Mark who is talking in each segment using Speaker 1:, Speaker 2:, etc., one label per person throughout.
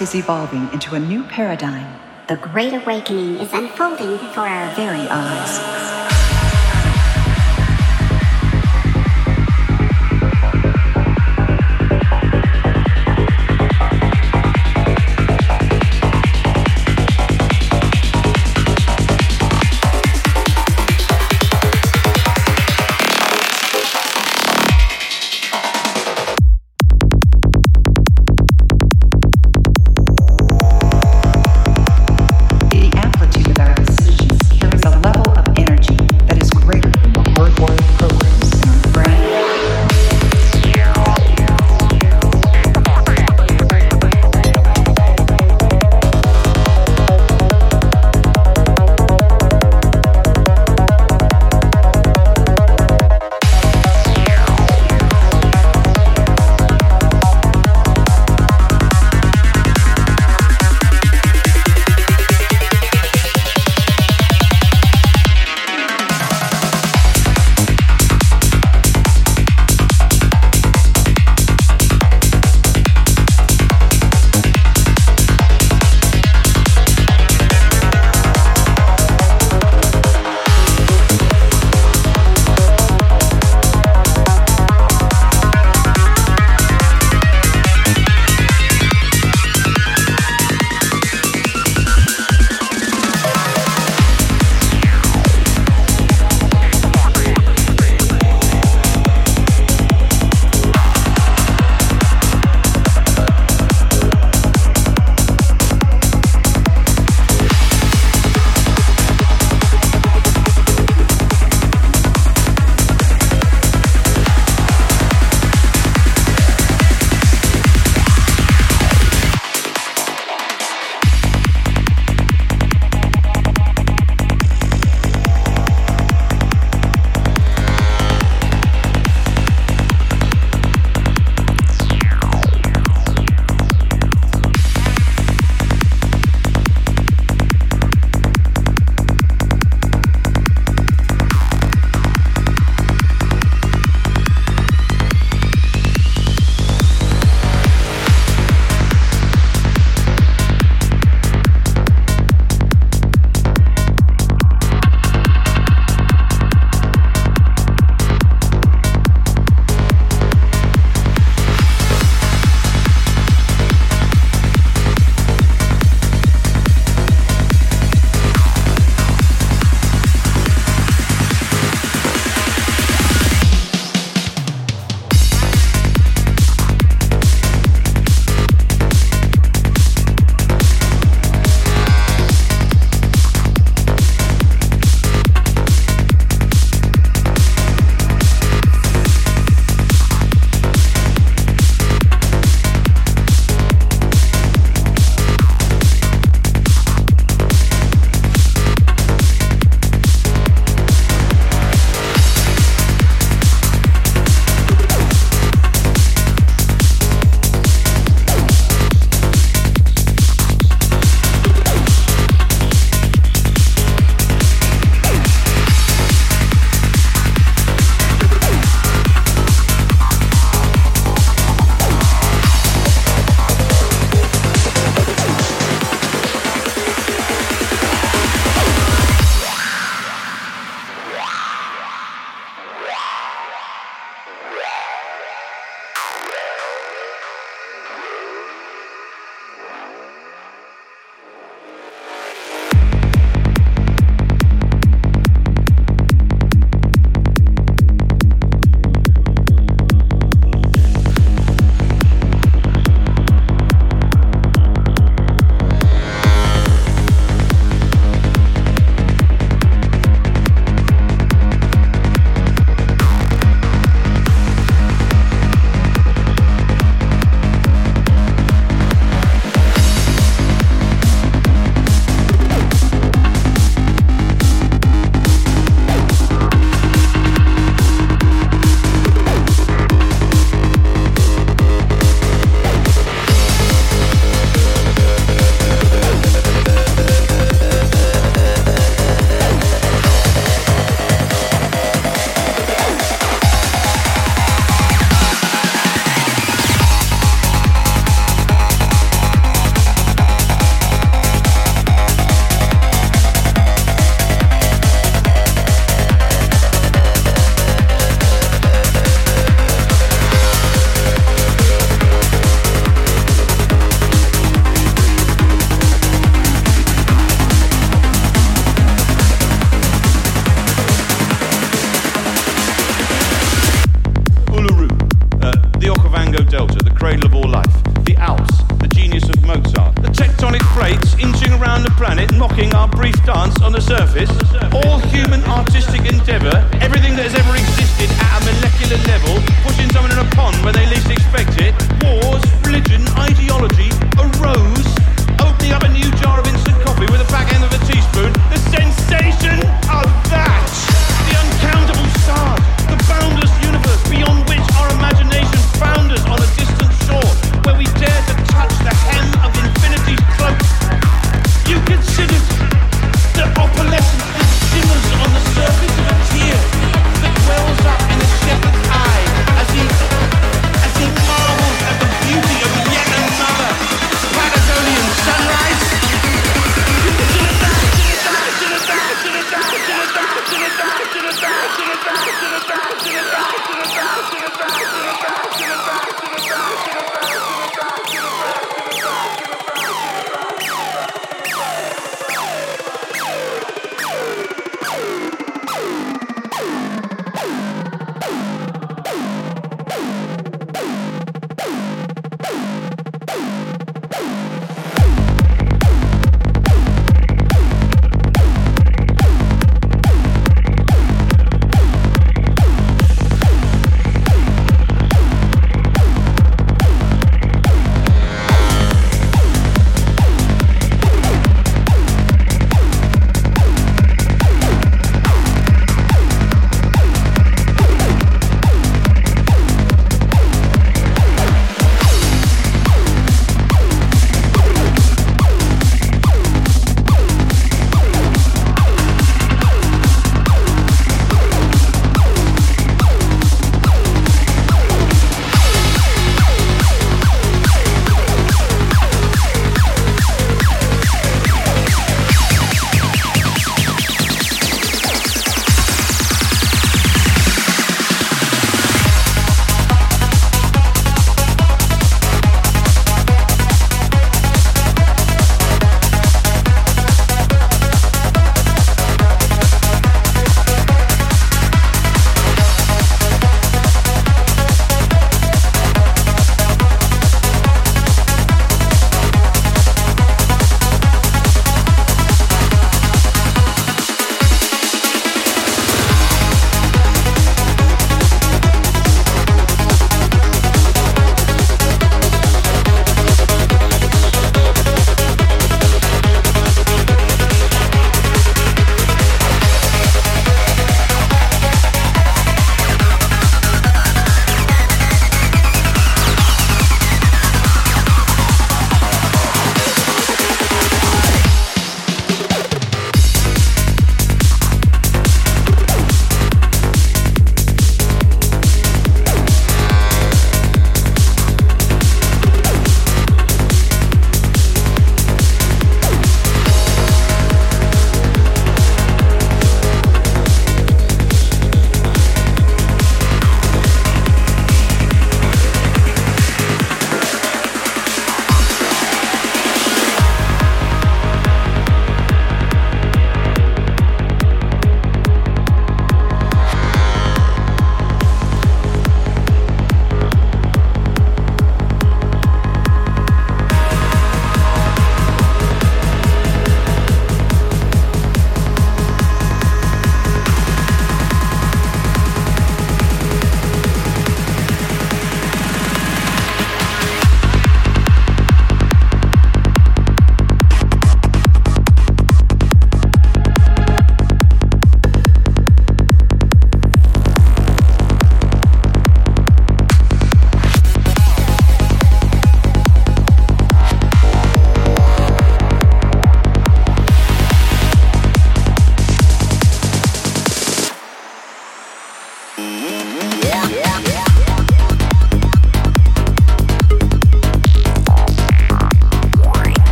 Speaker 1: is evolving into a new paradigm,
Speaker 2: The Great Awakening is unfolding before our
Speaker 1: very eyes.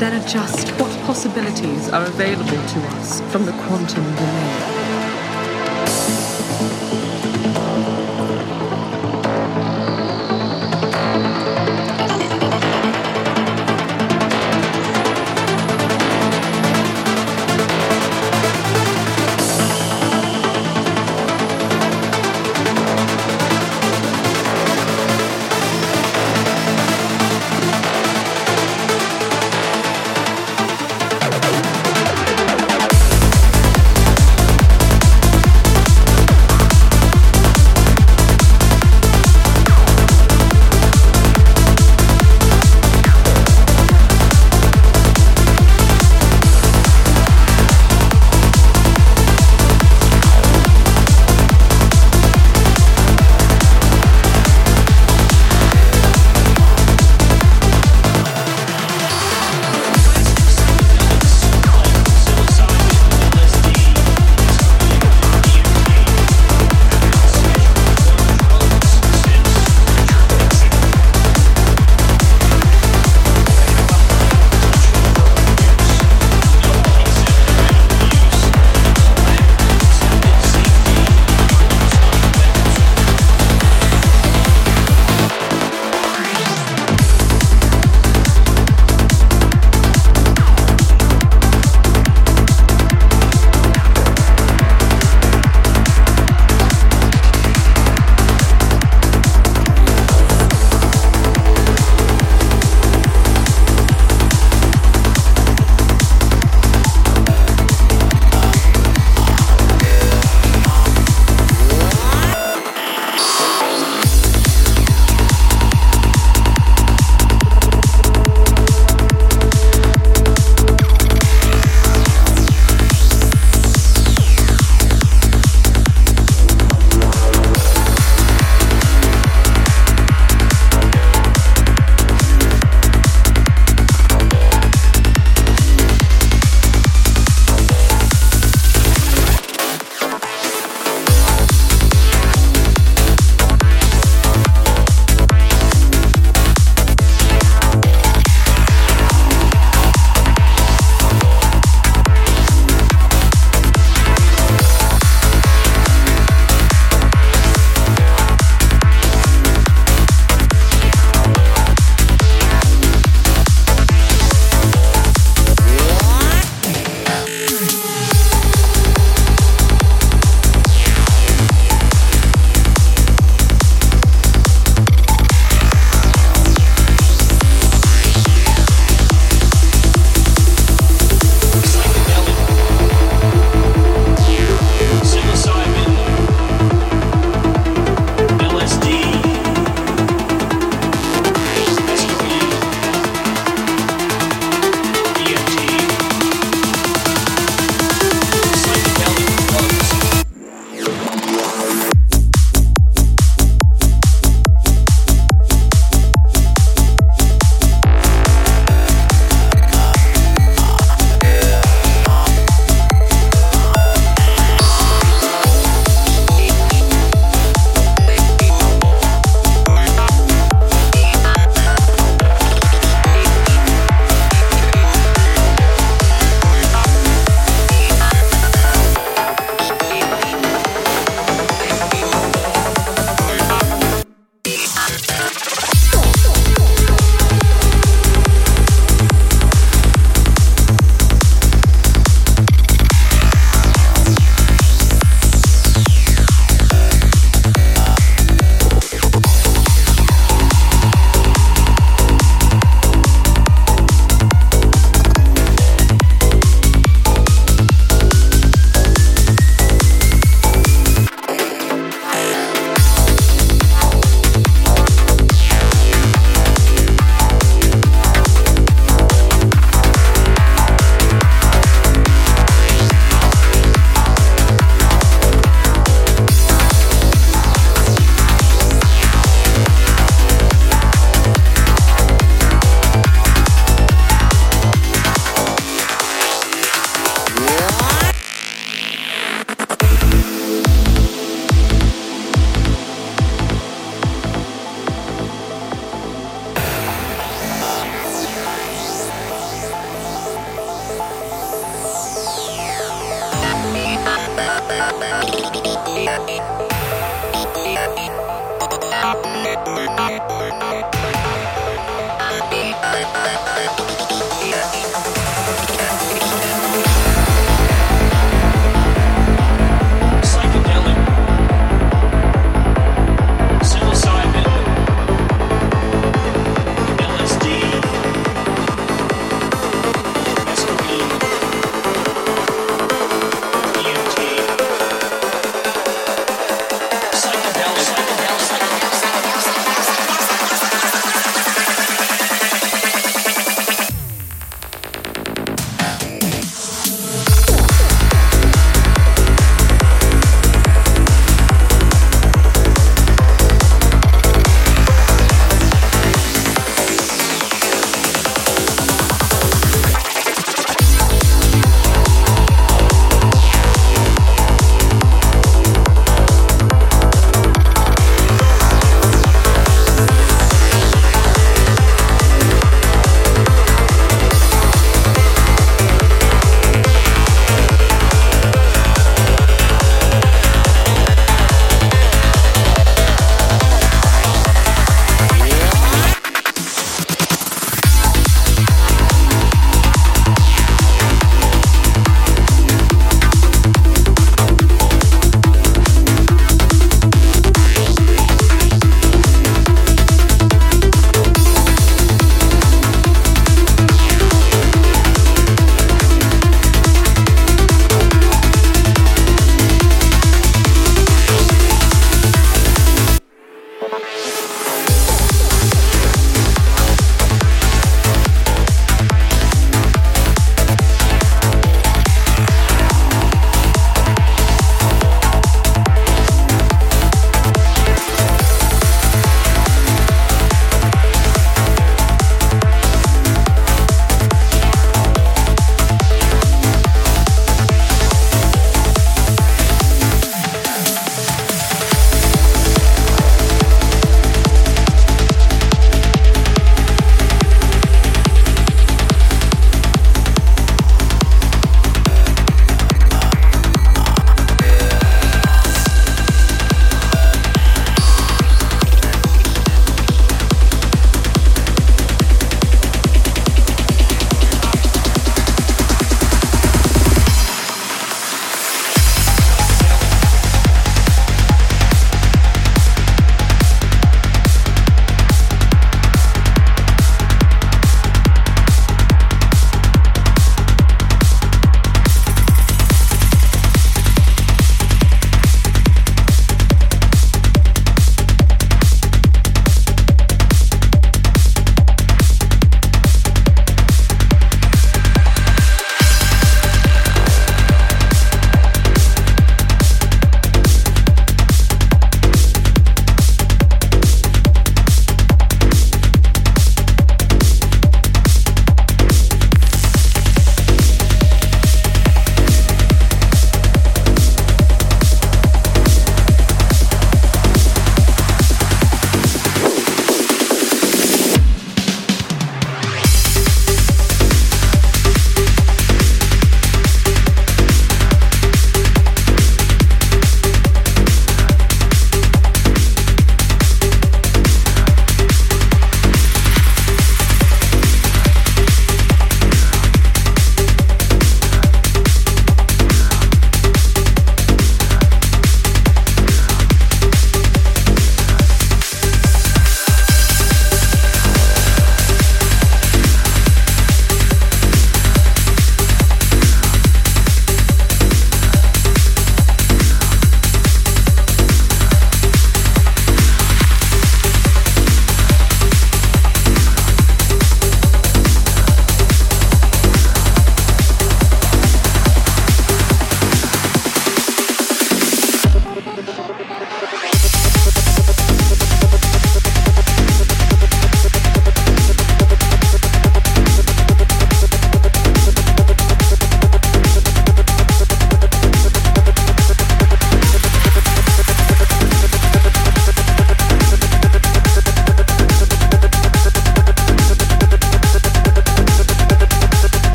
Speaker 3: Which then adjust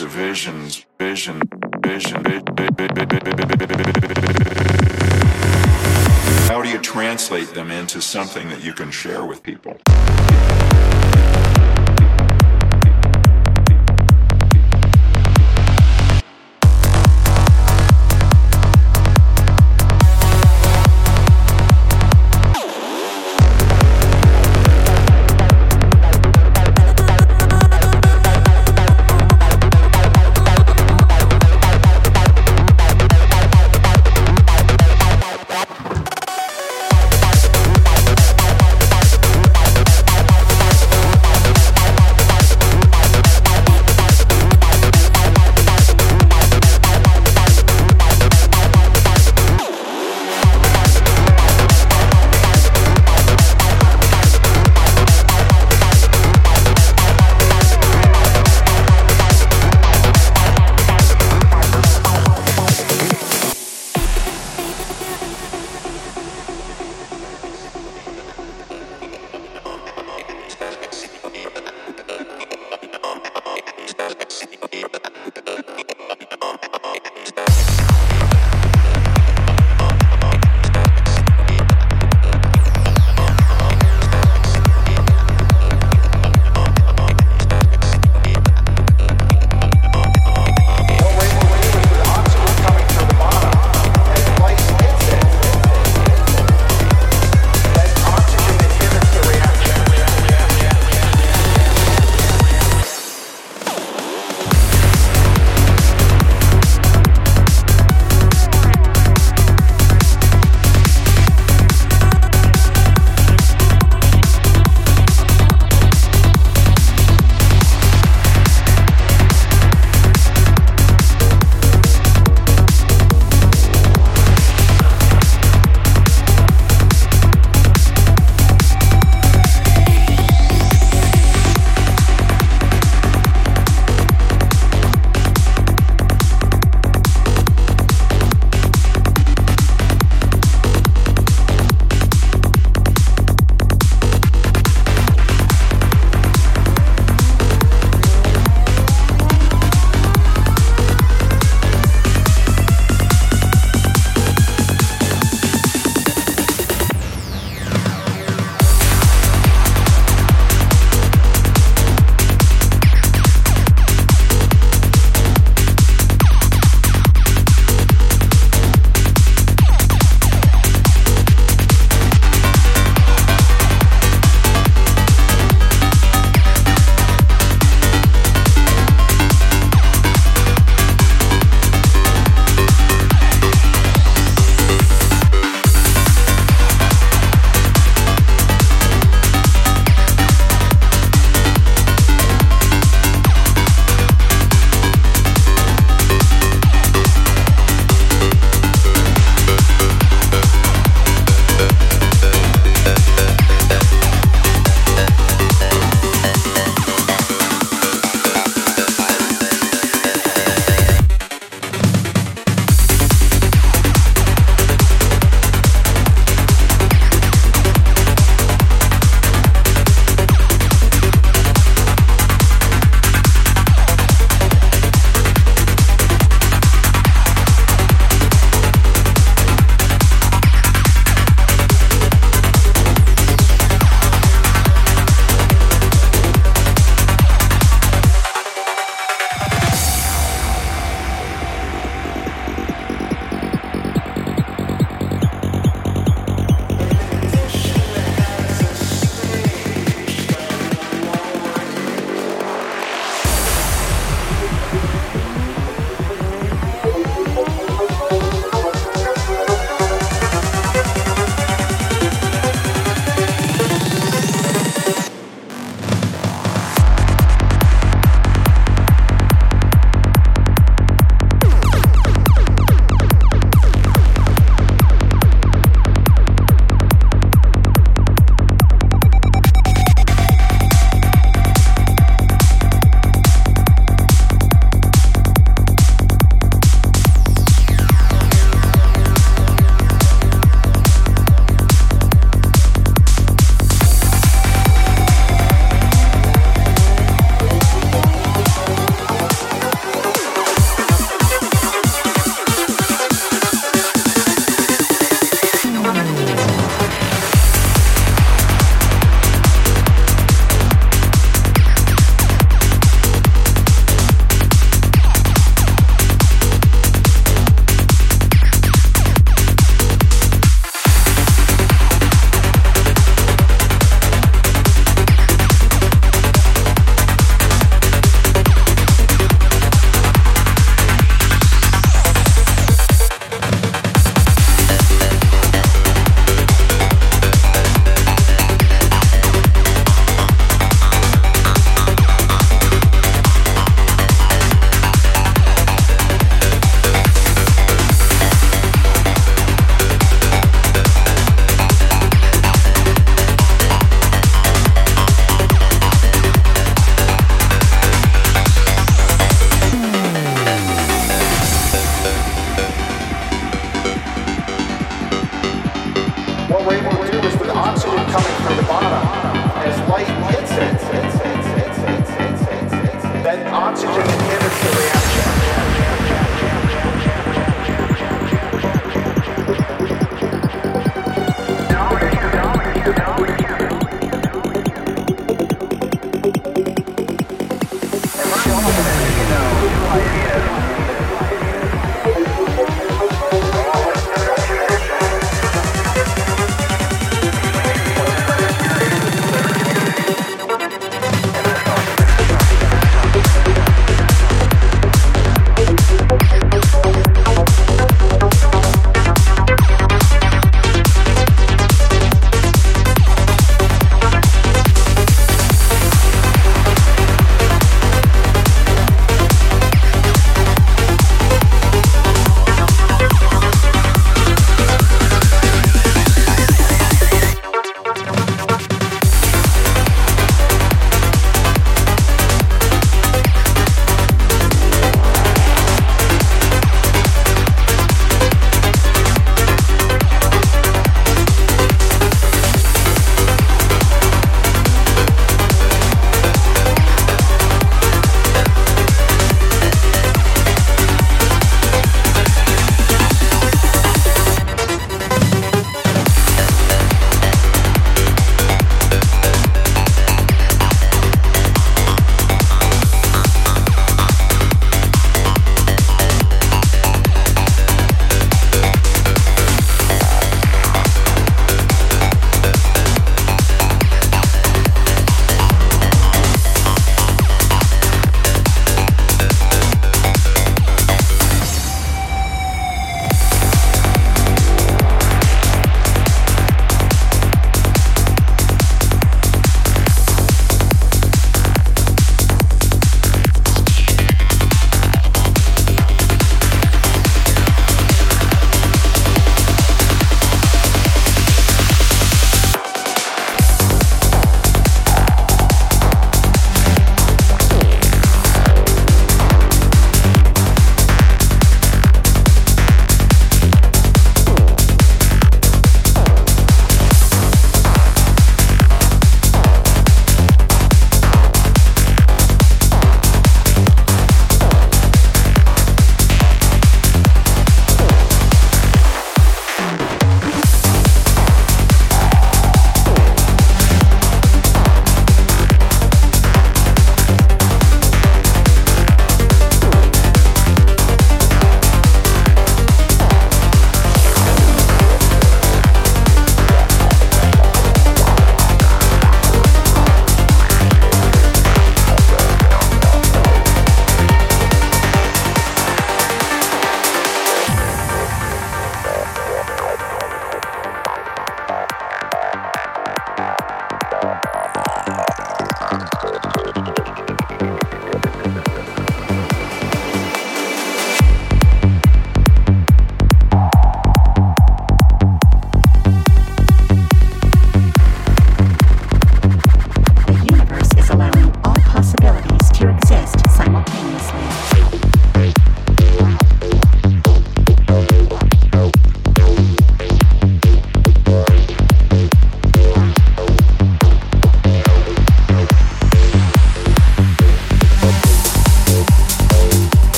Speaker 4: of
Speaker 5: vision,